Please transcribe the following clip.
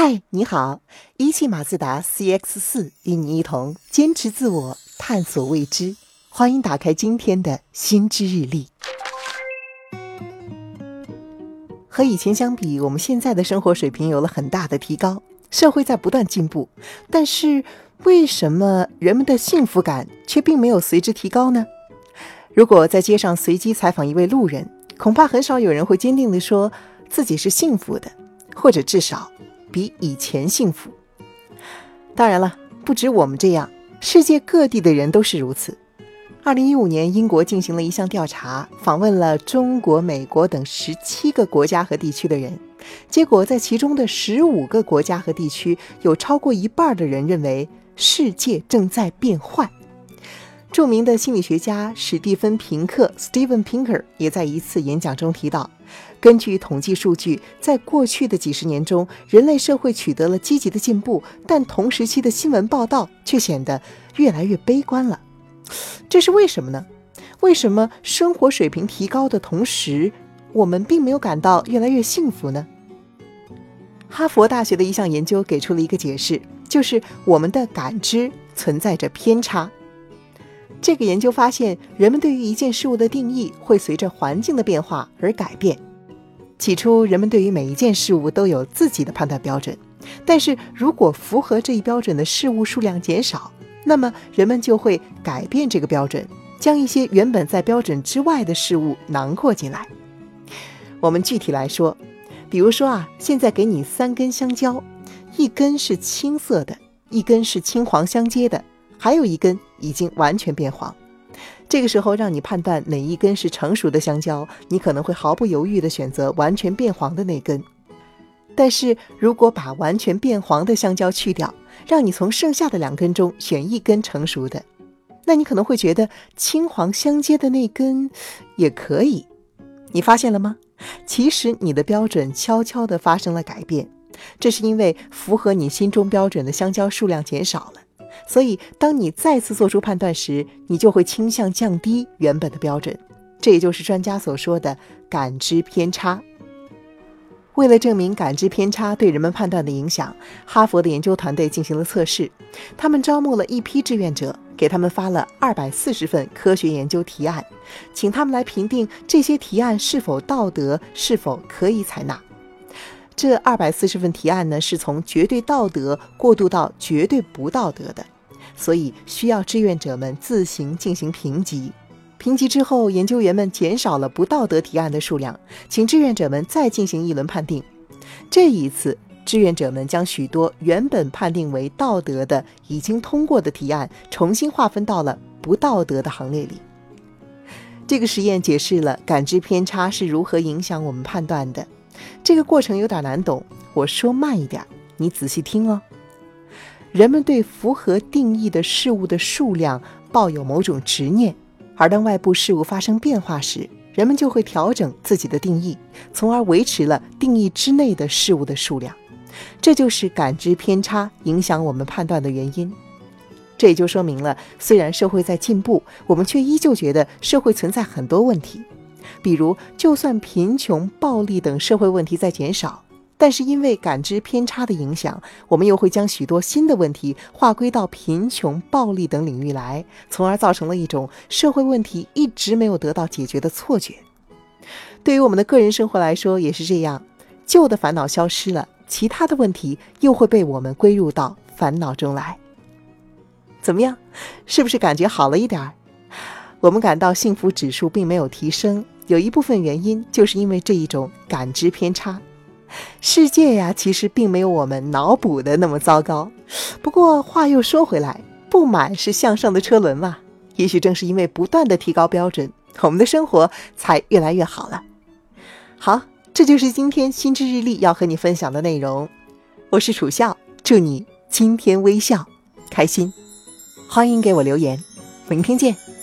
嗨，你好！一汽马自达 CX 四与你一同坚持自我，探索未知。欢迎打开今天的新知日历。和以前相比，我们现在的生活水平有了很大的提高，社会在不断进步。但是，为什么人们的幸福感却并没有随之提高呢？如果在街上随机采访一位路人，恐怕很少有人会坚定地说自己是幸福的，或者至少。比以前幸福。当然了，不止我们这样，世界各地的人都是如此。二零一五年，英国进行了一项调查，访问了中国、美国等十七个国家和地区的人，结果在其中的十五个国家和地区，有超过一半的人认为世界正在变坏。著名的心理学家史蒂芬·平克 （Steven Pinker） 也在一次演讲中提到。根据统计数据，在过去的几十年中，人类社会取得了积极的进步，但同时期的新闻报道却显得越来越悲观了。这是为什么呢？为什么生活水平提高的同时，我们并没有感到越来越幸福呢？哈佛大学的一项研究给出了一个解释，就是我们的感知存在着偏差。这个研究发现，人们对于一件事物的定义会随着环境的变化而改变。起初，人们对于每一件事物都有自己的判断标准，但是如果符合这一标准的事物数量减少，那么人们就会改变这个标准，将一些原本在标准之外的事物囊括进来。我们具体来说，比如说啊，现在给你三根香蕉，一根是青色的，一根是青黄相接的，还有一根已经完全变黄。这个时候，让你判断哪一根是成熟的香蕉，你可能会毫不犹豫地选择完全变黄的那根。但是如果把完全变黄的香蕉去掉，让你从剩下的两根中选一根成熟的，那你可能会觉得青黄相接的那根也可以。你发现了吗？其实你的标准悄悄地发生了改变，这是因为符合你心中标准的香蕉数量减少了。所以，当你再次做出判断时，你就会倾向降低原本的标准，这也就是专家所说的感知偏差。为了证明感知偏差对人们判断的影响，哈佛的研究团队进行了测试。他们招募了一批志愿者，给他们发了二百四十份科学研究提案，请他们来评定这些提案是否道德，是否可以采纳。这二百四十份提案呢，是从绝对道德过渡到绝对不道德的，所以需要志愿者们自行进行评级。评级之后，研究员们减少了不道德提案的数量，请志愿者们再进行一轮判定。这一次，志愿者们将许多原本判定为道德的、已经通过的提案，重新划分到了不道德的行列里。这个实验解释了感知偏差是如何影响我们判断的。这个过程有点难懂，我说慢一点，你仔细听哦。人们对符合定义的事物的数量抱有某种执念，而当外部事物发生变化时，人们就会调整自己的定义，从而维持了定义之内的事物的数量。这就是感知偏差影响我们判断的原因。这也就说明了，虽然社会在进步，我们却依旧觉得社会存在很多问题。比如，就算贫穷、暴力等社会问题在减少，但是因为感知偏差的影响，我们又会将许多新的问题划归到贫穷、暴力等领域来，从而造成了一种社会问题一直没有得到解决的错觉。对于我们的个人生活来说也是这样，旧的烦恼消失了，其他的问题又会被我们归入到烦恼中来。怎么样，是不是感觉好了一点儿？我们感到幸福指数并没有提升。有一部分原因就是因为这一种感知偏差。世界呀，其实并没有我们脑补的那么糟糕。不过话又说回来，不满是向上的车轮嘛。也许正是因为不断的提高标准，我们的生活才越来越好了。好，这就是今天心知日历要和你分享的内容。我是楚笑，祝你今天微笑开心。欢迎给我留言，明天见。